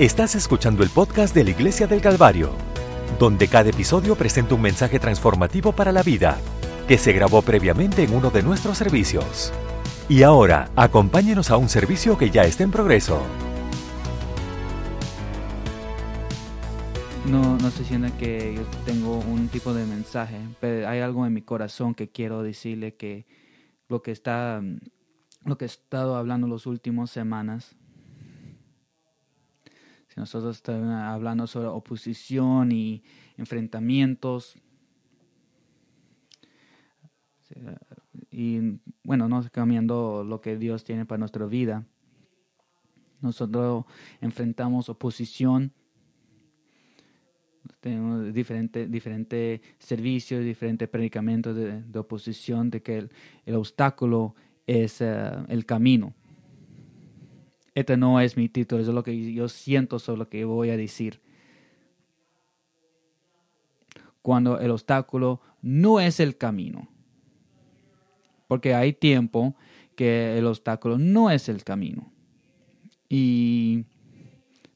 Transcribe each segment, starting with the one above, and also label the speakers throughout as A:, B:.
A: Estás escuchando el podcast de la Iglesia del Calvario, donde cada episodio presenta un mensaje transformativo para la vida que se grabó previamente en uno de nuestros servicios. Y ahora, acompáñenos a un servicio que ya está en progreso.
B: No, no se sienta que yo tengo un tipo de mensaje, pero hay algo en mi corazón que quiero decirle que lo que está, lo que he estado hablando las últimas semanas, nosotros estamos hablando sobre oposición y enfrentamientos, y bueno, no cambiando lo que Dios tiene para nuestra vida. Nosotros enfrentamos oposición, tenemos diferentes diferente servicios, diferentes predicamentos de, oposición, de que el, obstáculo es eh, el camino. Este no es mi título, eso es lo que yo siento sobre lo que voy a decir. Cuando el obstáculo no es el camino. Porque hay tiempo que el obstáculo no es el camino. Y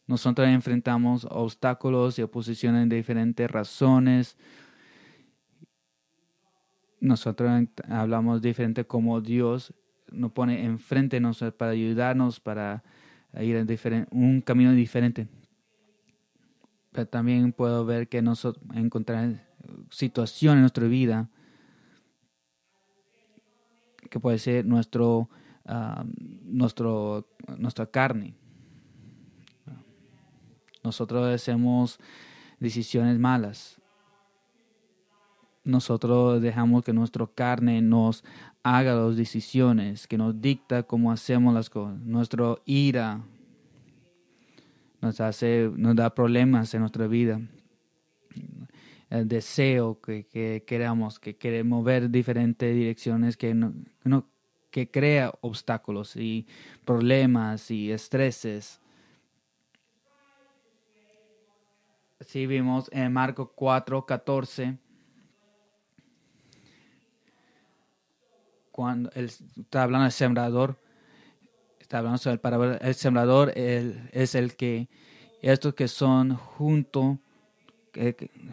B: nosotros enfrentamos obstáculos y oposiciones de diferentes razones. Nosotros hablamos diferente como Dios nos pone enfrente nosotros para ayudarnos, para ir en un camino diferente. Pero también puedo ver que nosotros encontrar situaciones en nuestra vida que puede ser nuestro, ah, nuestro, nuestra carne nosotros hacemos decisiones malas. Nosotros dejamos que nuestra carne nos haga las decisiones, que nos dicta cómo hacemos las cosas. Nuestra ira nos hace, nos da problemas en nuestra vida. El deseo que, queramos, que queremos ver diferentes direcciones que que crea obstáculos y problemas y estreses. Sí, vimos en Marcos 4, 14. Cuando él está hablando del sembrador, está hablando sobre el parábola. El sembrador es el que, estos que son junto,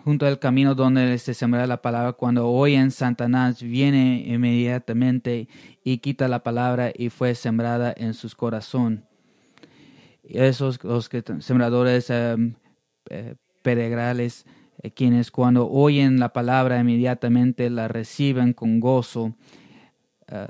B: junto al camino donde se sembra la palabra, cuando oyen Satanás, viene inmediatamente y quita la palabra y fue sembrada en sus corazón. Esos, los que sembradores em, eh, peregrales, eh, quienes cuando oyen la palabra inmediatamente la reciben con gozo eh,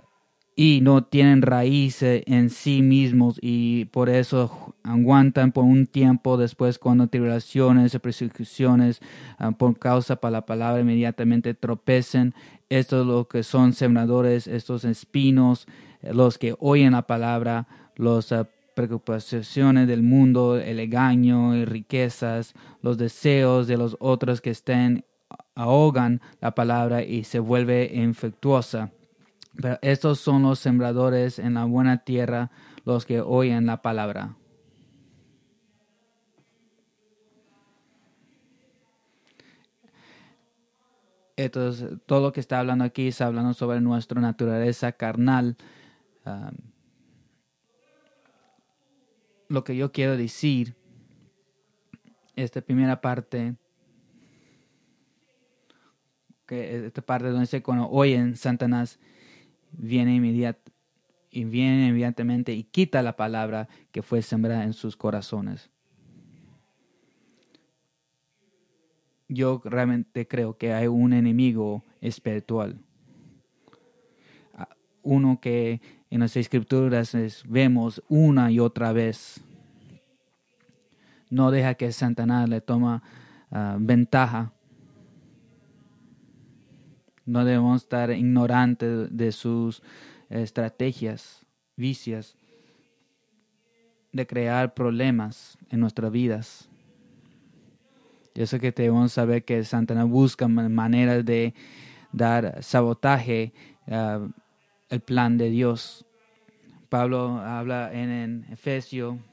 B: y no tienen raíces en sí mismos y por eso aguantan por un tiempo después cuando tribulaciones y persecuciones eh, por causa para la palabra inmediatamente tropecen. Estos lo que son sembradores, estos espinos, los que oyen la palabra, los preocupaciones del mundo, el engaño y riquezas, los deseos de los otros que estén ahogan la palabra y se vuelve infectuosa. Pero estos son los sembradores en la buena tierra, los que oyen la palabra. Entonces, todo lo que está hablando aquí está hablando sobre nuestra naturaleza carnal. Lo que yo quiero decir, esta primera parte, que esta parte donde dice cuando oyen Satanás viene inmediat, y viene inmediatamente y quita la palabra que fue sembrada en sus corazones. Yo realmente creo que hay un enemigo espiritual. Uno que en las escrituras vemos una y otra vez. No deja que Satanás le toma ah, ventaja. No debemos estar ignorantes de sus estrategias, vicias, de crear problemas en nuestras vidas. Yo sé que debemos saber que Satanás busca maneras de dar sabotaje uh, el plan de Dios. Pablo habla en, en.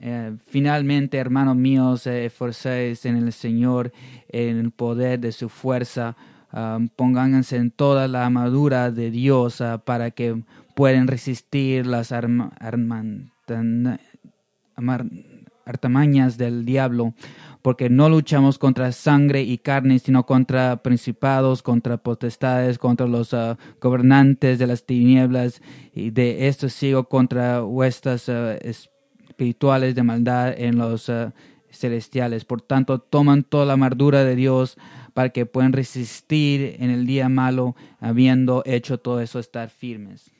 B: Eh, finalmente, hermanos míos, eh, esforcéis en el Señor, en el poder de su fuerza. Um, pónganse en toda la armadura de Dios uh, para que puedan resistir las artamañas del diablo, porque no luchamos contra sangre y carne, sino contra principados, contra potestades, contra los ah, gobernantes de las tinieblas, y de esto sigo contra vuestras ah, espirituales de maldad en los ah, celestiales. Por tanto, toman toda la amargura de Dios para que puedan resistir en el día malo, habiendo hecho todo eso, estar firmes.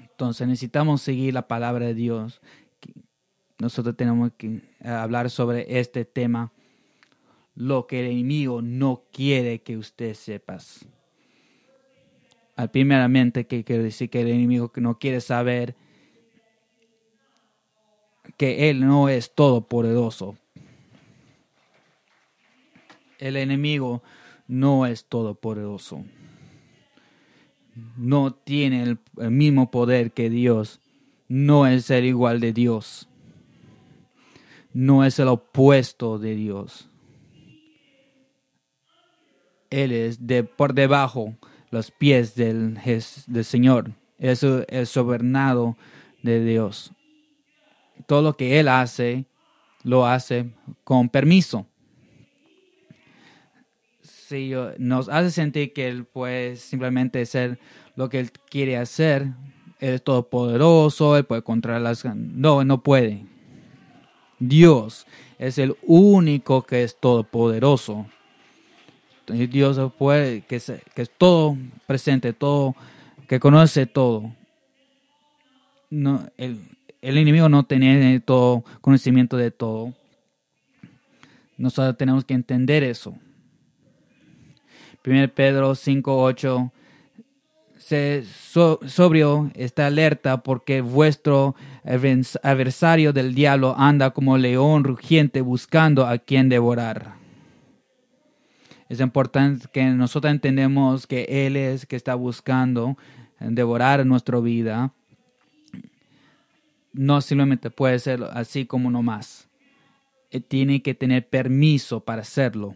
B: Entonces necesitamos seguir la palabra de Dios nosotros tenemos que eh, hablar sobre este tema, lo que el enemigo no quiere que usted sepas. Primeramente, que quiere decir que el enemigo no quiere saber él no es todopoderoso. El enemigo no es todopoderoso. No tiene el, el mismo poder que Dios. No es el igual de Dios no es el opuesto de Dios. Él es de por debajo los pies del, del Señor. Es el soberano de Dios. Todo lo que Él hace, lo hace con permiso. Si nos hace sentir que Él puede simplemente hacer lo que Él quiere hacer, Él es todopoderoso, Él puede controlar las... No, no puede. Dios es el único que es todopoderoso. Dios puede, que, es, que es todo presente, todo, que conoce todo. No, el, el enemigo no tiene todo conocimiento de todo. Nosotros tenemos que entender eso. 1 Pedro 5, 8 se sobrio, está alerta porque vuestro adversario del diablo anda como león rugiente buscando a quien devorar. Es importante que nosotros entendemos que Él es que está buscando devorar nuestra vida. No simplemente puede ser así como nomás. Él tiene que tener permiso para hacerlo.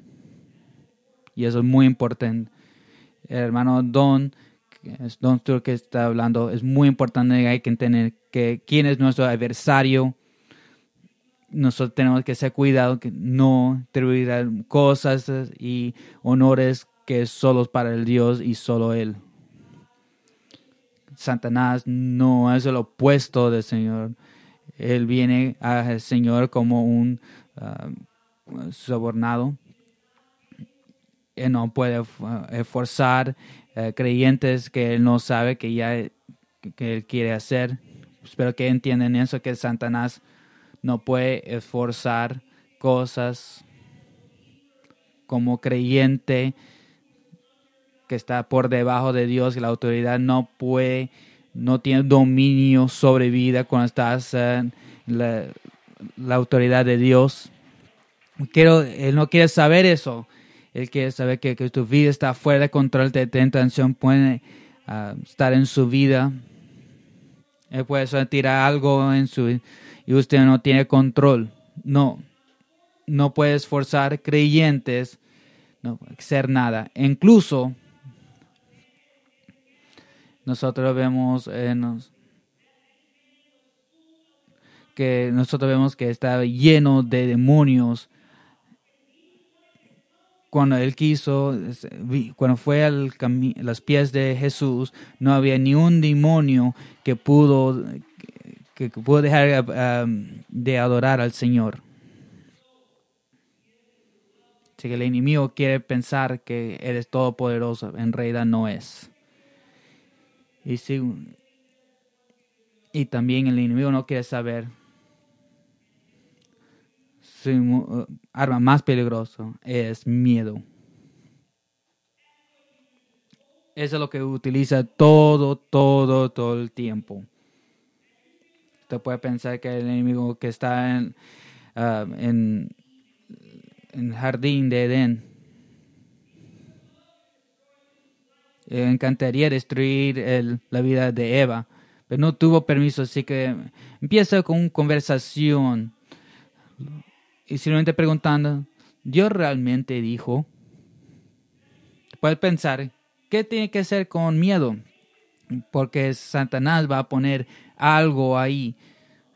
B: Y eso es muy importante. hermano Don Don que está hablando, es muy importante hay que entender que quién es nuestro adversario. Nosotros tenemos que ser cuidado que no atribuir cosas y honores que es solo para el Dios y solo Él. Satanás no es el opuesto del Señor. Él viene al Señor como un uh, sobornado. Él no puede forzar eh, creyentes que él no sabe que ya que él quiere hacer. Espero que entiendan eso, que Satanás no puede esforzar cosas como creyente que está por debajo de Dios y la autoridad no puede, no tiene dominio sobre vida cuando estás en la, la autoridad de Dios. Quiero, él no quiere saber eso. Él quiere saber que, tu vida está fuera de control de tentación, puede ah, estar en su vida. Él puede tirar algo en su y usted no tiene control. No, no puedes forzar creyentes no hacer nada. Incluso nosotros vemos que nosotros vemos que está lleno de demonios cuando él quiso, cuando fue a los pies de Jesús, no había ni un demonio que pudo, que, pudo dejar um, de adorar al Señor. Así que el enemigo quiere pensar que eres todopoderoso, en realidad no es. Y, y también el enemigo no quiere saber su uh, arma más peligrosa es miedo. Eso es lo que utiliza todo, todo, todo el tiempo. Usted puede pensar que el enemigo que está en, uh, en, el jardín de Edén Eh, encantaría destruir el, la vida de Eva, pero no tuvo permiso, así que empieza con una conversación y simplemente preguntando, ¿Dios realmente dijo? Puedes pensar, ¿qué tiene que hacer con miedo? Porque Satanás va a poner algo ahí.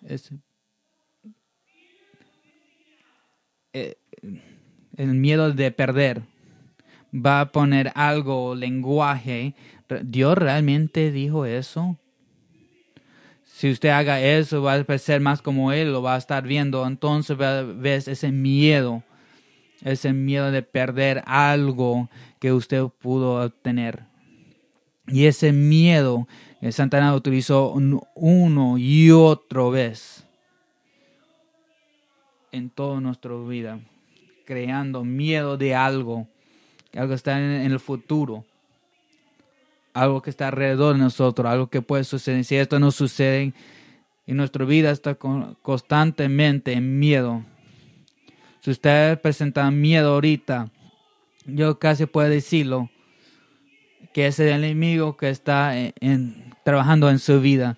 B: Es, eh, el miedo de perder. Va a poner algo, lenguaje. ¿Dios realmente dijo eso? Si usted haga eso, va a ser más como Él, lo va a estar viendo. Entonces ves ese miedo, ese miedo de perder algo que usted pudo obtener. Y ese miedo Santana utilizó uno y otro vez en toda nuestra vida, creando miedo de algo, algo está en el futuro, algo que está alrededor de nosotros, algo que puede suceder. Si esto no sucede, en nuestra vida está constantemente en miedo. Si usted presenta miedo ahorita, yo casi puedo decirlo, que es el enemigo que está trabajando en su vida.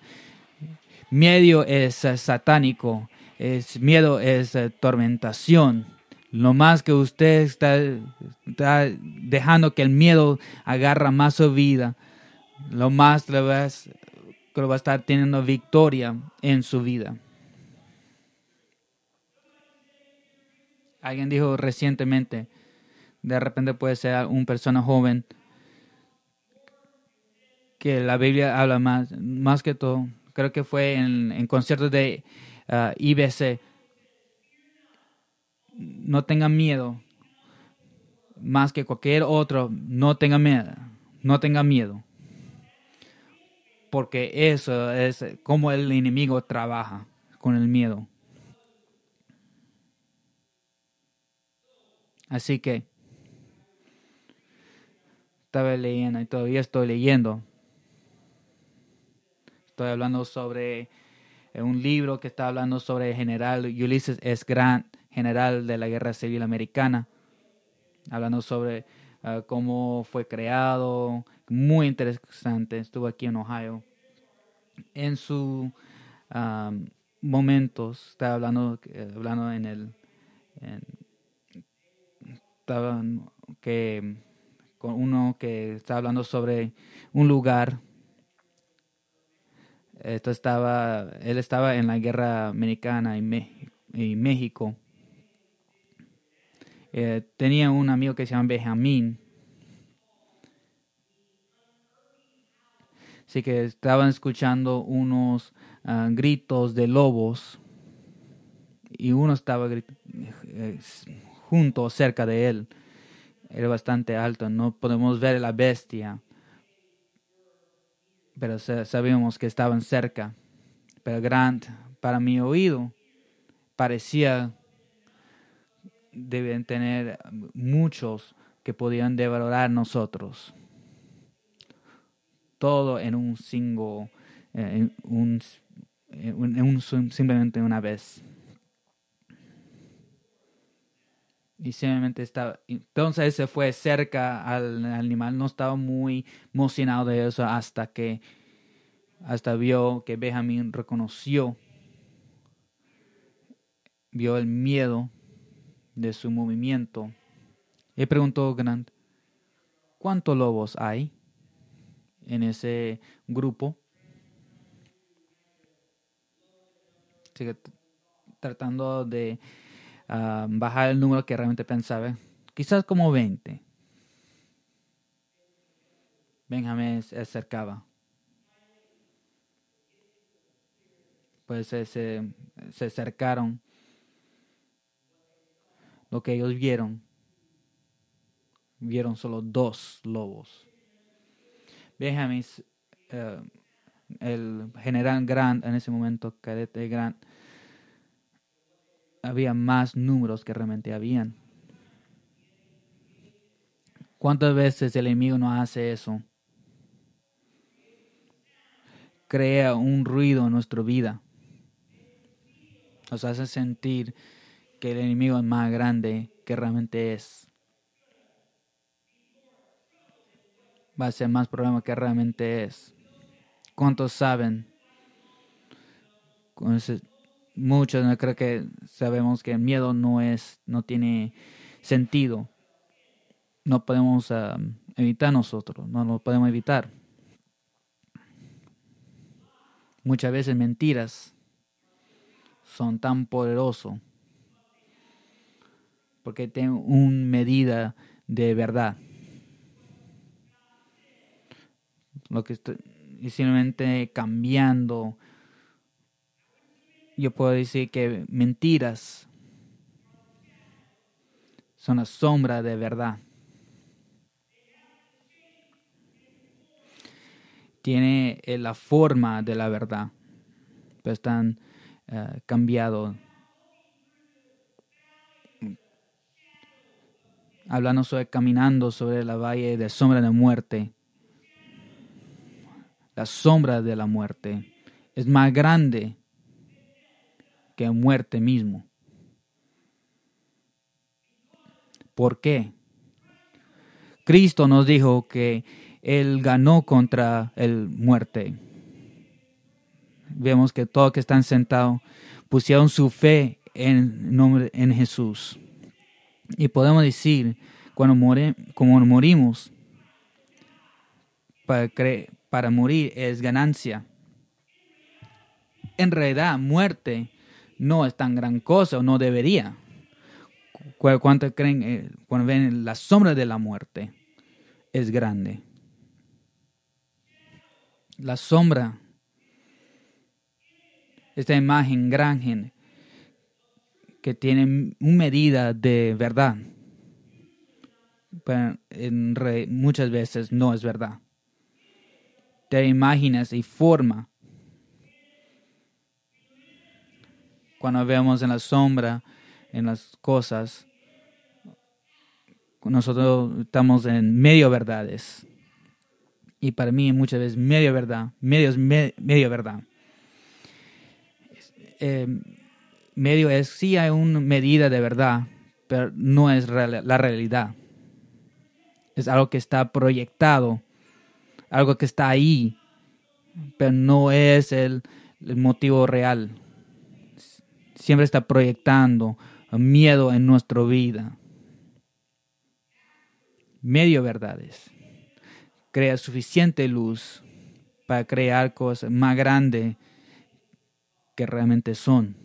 B: Miedo es satánico, es, miedo es eh, tormentación. Lo más que usted está, dejando que el miedo agarra más su vida, lo más le va, que va a estar teniendo victoria en su vida. Alguien dijo recientemente, de repente puede ser una persona joven, que la Biblia habla más, más que todo, creo que fue en, conciertos de uh, IBC, no tengan miedo, más que cualquier otro, no tenga miedo, no tenga miedo. Porque eso es como el enemigo trabaja con el miedo. Así que estaba leyendo y todavía estoy leyendo. Estoy hablando sobre un libro que está hablando sobre el general Ulysses S. Grant, general de la Guerra Civil Americana, hablando sobre ah, cómo fue creado, muy interesante, estuvo aquí en Ohio. En sus momentos, estaba hablando, hablando en el, estaba que con uno que está hablando sobre un lugar esto estaba, él estaba en la guerra americana y, México. Eh, tenía un amigo que se llama Benjamín. Así que estaban escuchando unos ah, gritos de lobos y uno estaba eh, junto, cerca de él. Era bastante alto, no podemos ver la bestia pero sabíamos que estaban cerca. Pero Grant, para mi oído, parecía deben tener muchos que podían devorar nosotros. Todo en un single, eh, en un, en un, simplemente una vez. Y simplemente estaba. Entonces se fue cerca al animal. No estaba muy emocionado de eso hasta que. Hasta vio que Benjamín reconoció. Vio el miedo de su movimiento. Y preguntó Grant: ¿Cuántos lobos hay en ese grupo? Sigue tratando de bajar el número que realmente pensaba. Quizás como 20. Benjamín se acercaba. Pues se, se, acercaron. Lo que ellos vieron, vieron solo dos lobos. Benjamín, eh, el general Grant en ese momento, cadete Grant, había más números que realmente habían. ¿Cuántas veces el enemigo no hace eso? Crea un ruido en nuestra vida. Nos hace sentir el enemigo es más grande que realmente es. Va a ser más problema que realmente es. ¿Cuántos saben? muchos no creo que sabemos que el miedo no es no tiene sentido no podemos ah, evitar nosotros no lo podemos evitar muchas veces mentiras son tan poderosos porque tiene una medida de verdad. Lo que estoy simplemente cambiando. Yo puedo decir que mentiras son la sombra de verdad. Tiene eh, la forma de la verdad, pero están uh, cambiados. Hablando sobre caminando sobre la valle de sombra de muerte. La sombra de la muerte es más grande que muerte mismo. ¿Por qué? Cristo nos dijo que Él ganó contra el muerte. Vemos que todos que están sentados pusieron su fe en, nombre, en Jesús. Y podemos decir, cuando como morimos, para, para morir es ganancia. En realidad, muerte no es tan gran cosa o no debería. ¿Cuántos creen eh, cuando ven la sombra de la muerte? Es grande. La sombra, esta imagen grande que tiene una medida de verdad, pero en muchas veces no es verdad. Te imaginas y forma. Cuando vemos en la sombra, en las cosas, nosotros estamos en medio verdades. Y para mí muchas veces medio verdad, medio medio verdad. Eh, medio es, sí hay una medida de verdad, pero no es la realidad. Es algo que está proyectado, algo que está ahí, pero no es el motivo real. Siempre está proyectando miedo en nuestra vida. Medio verdades. Crea suficiente luz para crear cosas más grandes que realmente son.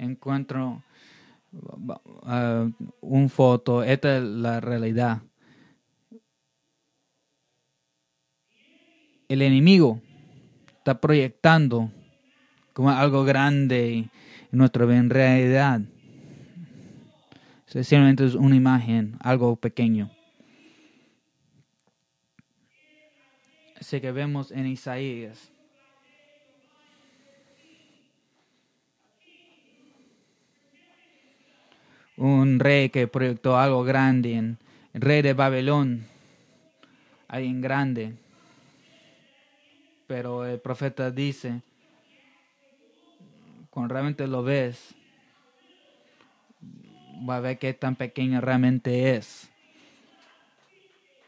B: Encuentro uh, un foto, esta es la realidad. El enemigo está proyectando como algo grande nuestra realidad. Sencillamente es una imagen, algo pequeño. Así que vemos en Isaías. Un rey que proyectó algo grande, en, el rey de Babelón, alguien grande. Pero el profeta dice, cuando realmente lo ves, va a ver qué tan pequeño realmente es.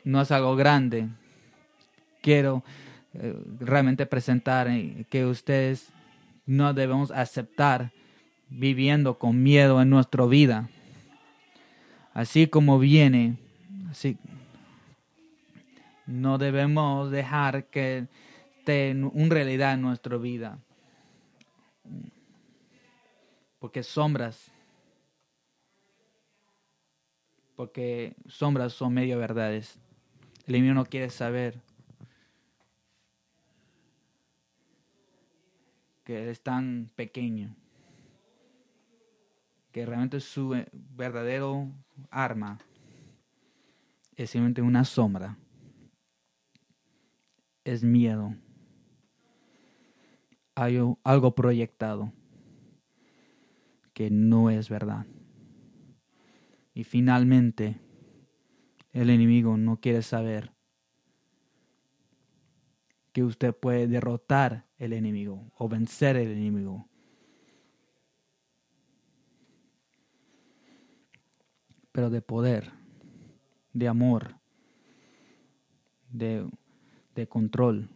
B: No es algo grande. Quiero eh, realmente presentar eh, que ustedes no debemos aceptar viviendo con miedo en nuestra vida. Así como viene, así no debemos dejar que esté una realidad en nuestra vida porque sombras, porque sombras son medio verdades. El enemigo no quiere saber que es tan pequeño, que realmente su eh, verdadero arma es simplemente una sombra, es miedo, hay algo proyectado que no es verdad. Y finalmente, el enemigo no quiere saber que usted puede derrotar el enemigo o vencer el enemigo. Pero de poder, de amor, de, de control.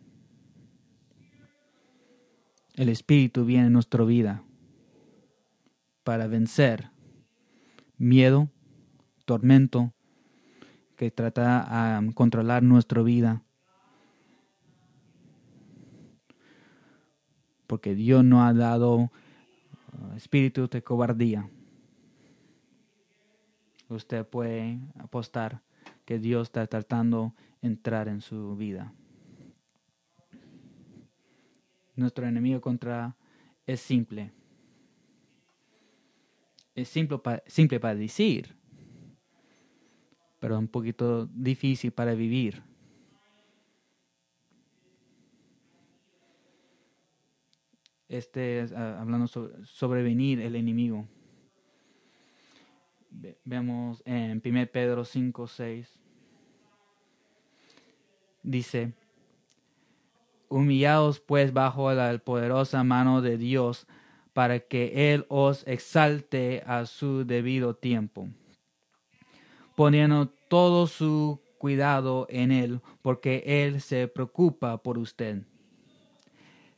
B: El Espíritu viene en nuestra vida para vencer miedo, tormento, que trata de controlar nuestra vida. Porque Dios no ha dado uh, espíritu de cobardía, usted puede apostar que Dios está tratando de entrar en su vida. Nuestro enemigo contra es simple. Es simple, simple para decir, pero un poquito difícil para vivir. Este es ah, hablando sobre sobrevenir el enemigo. Vemos en 1 Pedro 5, 6. Dice, humillados pues bajo la poderosa mano de Dios, para que Él os exalte a su debido tiempo, poniendo todo su cuidado en Él, porque Él se preocupa por usted.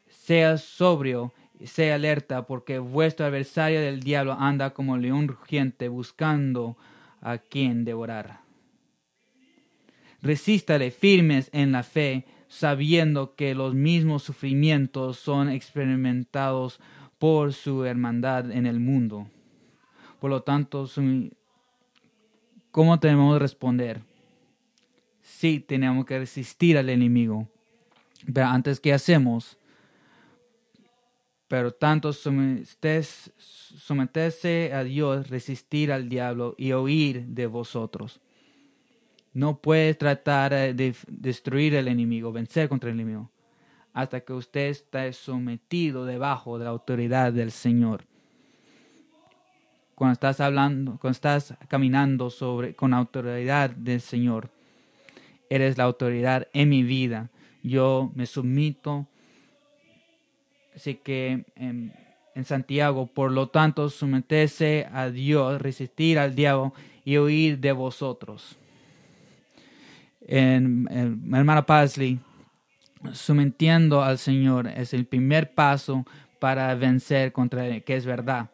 B: Sea sobrio, sea alerta, porque vuestro adversario del diablo anda como león rugiente buscando a quien devorar. Resístale firmes en la fe, sabiendo que los mismos sufrimientos son experimentados por su hermandad en el mundo. Por lo tanto, ¿cómo tenemos que responder? Sí, tenemos que resistir al enemigo. Pero antes, ¿qué hacemos? Pero tanto someterse a Dios, resistir al diablo y oír de vosotros. No puede tratar de destruir al enemigo, vencer contra el enemigo hasta que usted esté sometido debajo de la autoridad del Señor. Cuando estás hablando, cuando estás caminando sobre con la autoridad del Señor, eres la autoridad en mi vida. Yo me sumito. Así que en, Santiago, por lo tanto, someterse a Dios, resistir al diablo y huir de vosotros. En, en hermana Pasley sometiendo al Señor es el primer paso para vencer contra el que es verdad.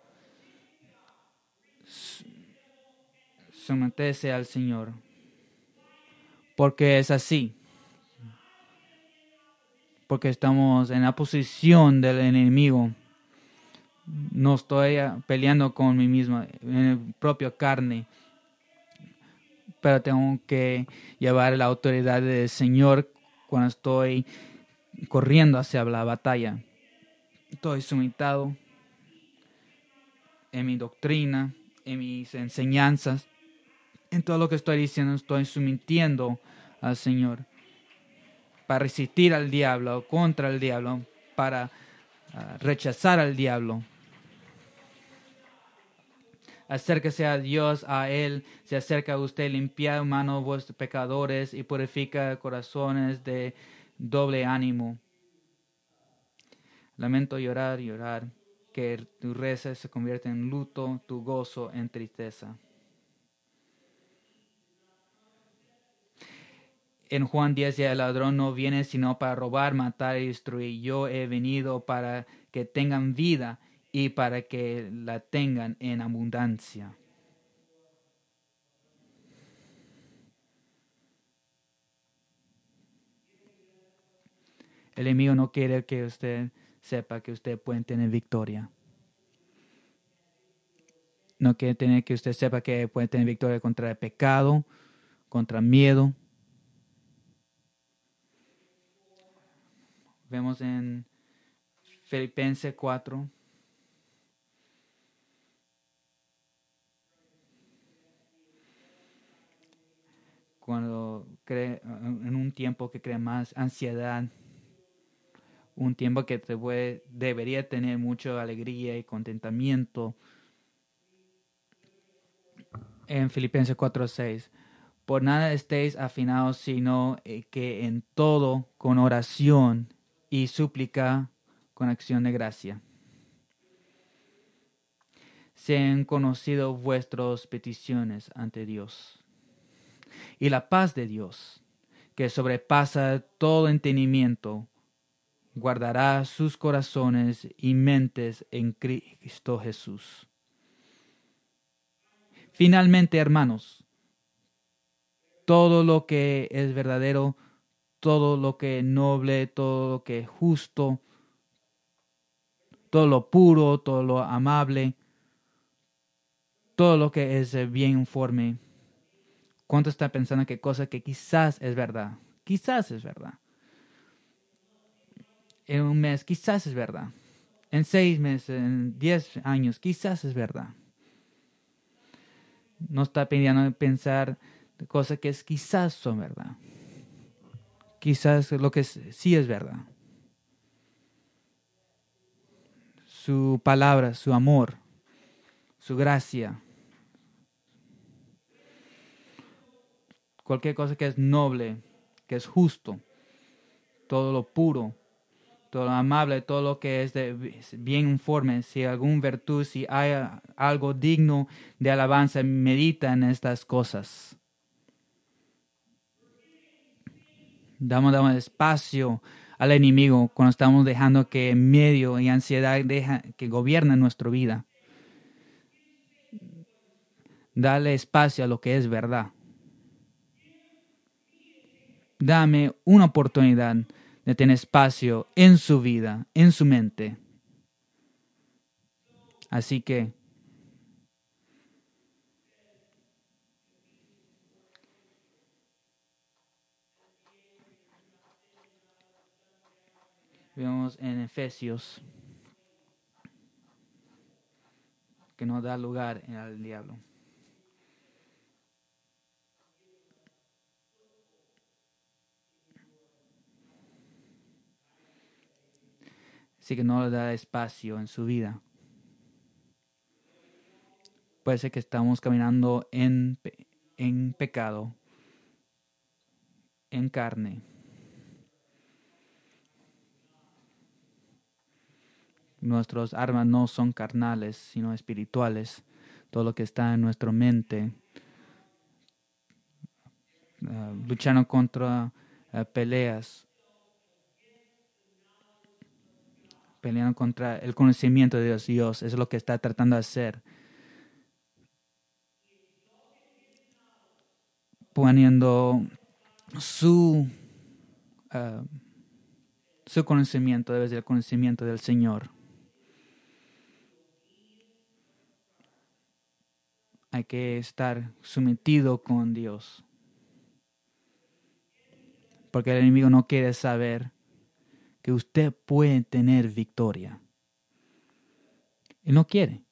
B: Someterse al Señor. Porque es así. Porque estamos en la posición del enemigo. No estoy peleando con mí mismo, en mi propia carne. Pero tengo que llevar la autoridad del Señor cuando estoy corriendo hacia la batalla. Estoy sumitado en mi doctrina, en mis enseñanzas, en todo lo que estoy diciendo, estoy sometiendo al Señor para resistir al diablo, contra el diablo, para ah, rechazar al diablo. Acérquese a Dios, a Él, se acerca a usted, limpia manos vuestros pecadores y purifica corazones de doble ánimo. Lamento llorar, llorar, que tu reza se convierte en luto, tu gozo en tristeza. En Juan 10 el ladrón no viene sino para robar, matar y destruir. Yo he venido para que tengan vida y para que la tengan en abundancia. El enemigo no quiere que usted sepa que usted puede tener victoria. No quiere tener que usted sepa que puede tener victoria contra el pecado, contra miedo. Vemos en Filipenses 4, cuando cree, en un tiempo que crea más ansiedad, un tiempo que te debería tener mucha alegría y contentamiento. En Filipenses 4:6, por nada estéis afinados, sino eh, que en todo, con oración y súplica, con acción de gracia, sean conocido vuestras peticiones ante Dios y la paz de Dios, que sobrepasa todo entendimiento, guardará sus corazones y mentes en Cristo Jesús. Finalmente, hermanos, todo lo que es verdadero, todo lo que es noble, todo lo que es justo, todo lo puro, todo lo amable, todo lo que es eh, bien informe. ¿Cuánto está pensando que cosa que quizás es verdad? Quizás es verdad. En un mes, quizás es verdad. En seis meses, en diez años, quizás es verdad. No está pidiendo pensar cosas que quizás son verdad. Quizás lo que sí es verdad. Su palabra, su amor, su gracia, cualquier cosa que es noble, que es justo, todo lo puro, todo lo amable, todo lo que es de bien informe, si algún virtud, si hay algo digno de alabanza, medita en estas cosas. Damos, espacio al enemigo cuando estamos dejando que medio y ansiedad deja, que gobiernen nuestra vida. Dale espacio a lo que es verdad dame una oportunidad de tener espacio en su vida, en su mente. Así que vemos en Efesios que no da lugar al diablo. Así que no le da espacio en su vida. Puede ser que estamos caminando en, en pecado, en carne. Nuestras armas no son carnales, sino espirituales. Todo lo que está en nuestra mente, uh, luchando contra uh, peleas peleando contra el conocimiento de Dios. Dios es lo que está tratando de hacer. Poniendo su, ah, su conocimiento, debe ser el conocimiento del Señor. Hay que estar sometido con Dios. Porque el enemigo no quiere saber que usted puede tener victoria. Y no quiere.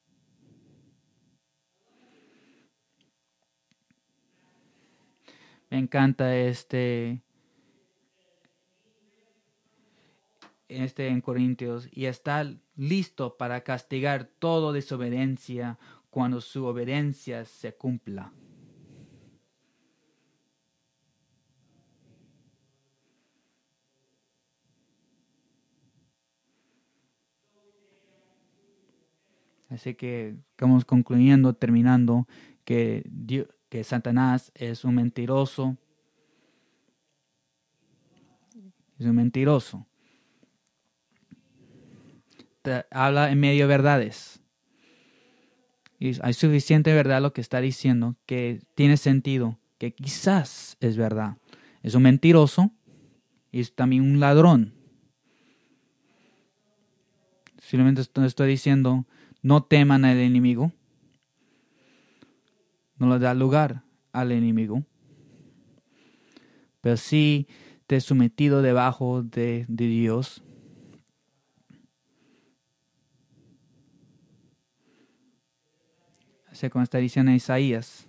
B: Me encanta este, este en Corintios y está listo para castigar toda desobediencia cuando su obediencia se cumpla. Así que estamos concluyendo, terminando, que, que Satanás es un mentiroso. Es un mentiroso. habla en medio de verdades. Y hay suficiente verdad lo que está diciendo que tiene sentido, que quizás es verdad. Es un mentiroso y es también un ladrón. Simplemente estoy diciendo no teman al enemigo. No le da lugar al enemigo. Pero sí te sometido debajo de, de Dios. Así como está diciendo Isaías,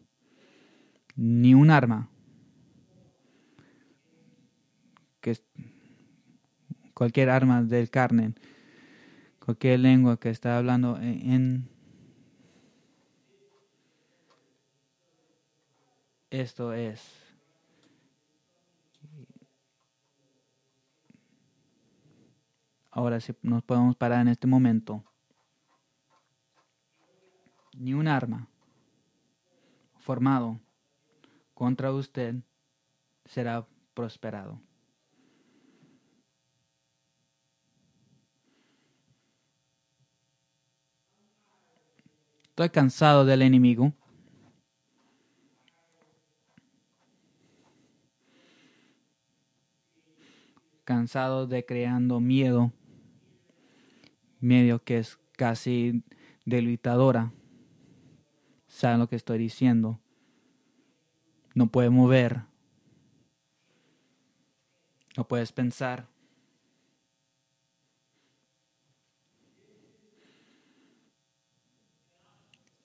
B: ni un arma que cualquier arma del carne cualquier lengua que está hablando en esto es ahora si nos podemos parar en este momento ni un arma formado contra usted será prosperado Estoy cansado del enemigo. Cansado de creando miedo. Miedo que es casi debilitadora. Saben lo que estoy diciendo. No puedes mover. No puedes pensar.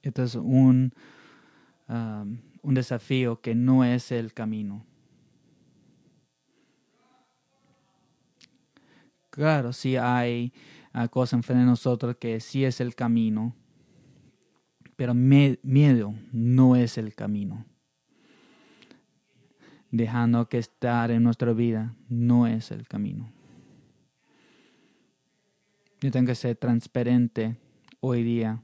B: Esto es un, um, un desafío que no es el camino. Claro, sí hay uh, cosas enfrente de nosotros que sí es el camino, pero miedo no es el camino. Dejando que estar en nuestra vida no es el camino. Yo tengo que ser transparente hoy día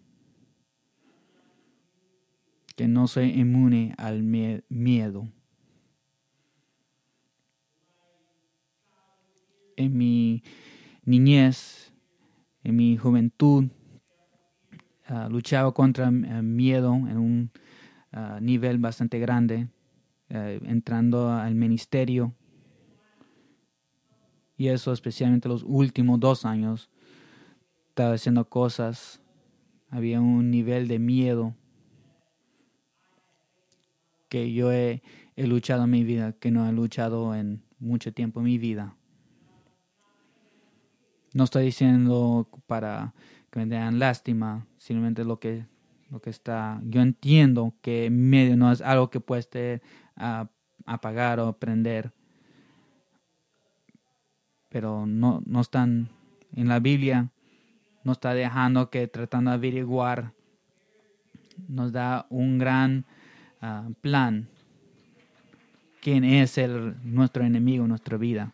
B: que no soy inmune al miedo. En mi niñez, en mi juventud, uh, luchaba contra uh, miedo en un uh, nivel bastante grande, entrando al ministerio. Y eso especialmente los últimos dos años, estaba haciendo cosas, había un nivel de miedo que yo he, luchado en mi vida, que no he luchado en mucho tiempo en mi vida. No estoy diciendo para que me den lástima, simplemente lo que, lo que está. Yo entiendo que medio no es algo que puede apagar o prender, pero no, no están en la Biblia, no está dejando que tratando de averiguar, nos da un gran Ah, plan quién es el, nuestro enemigo en nuestra vida.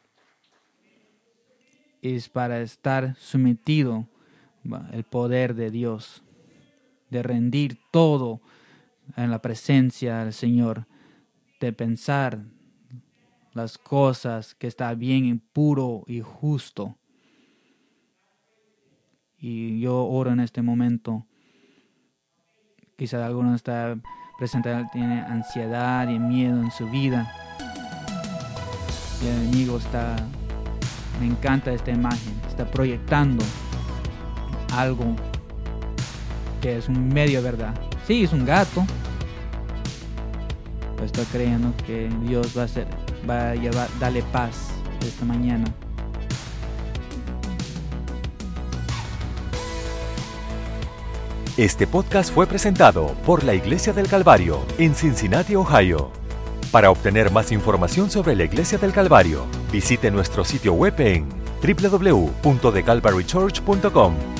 B: Es para estar sometido al poder de Dios, de rendir todo en la presencia del Señor, de pensar las cosas que está bien, puro y justo. Y yo oro en este momento. Quizá alguno está presenta, tiene ansiedad y miedo en su vida. Y el enemigo está, me encanta esta imagen, está proyectando algo que es un medio verdad. Sí, es un gato, está creyendo que Dios va a, ser, va a llevar, darle paz esta mañana.
A: Este podcast fue presentado por la Iglesia del Calvario en Cincinnati, Ohio. Para obtener más información sobre la Iglesia del Calvario, visite nuestro sitio web en www.thecalvarychurch.com.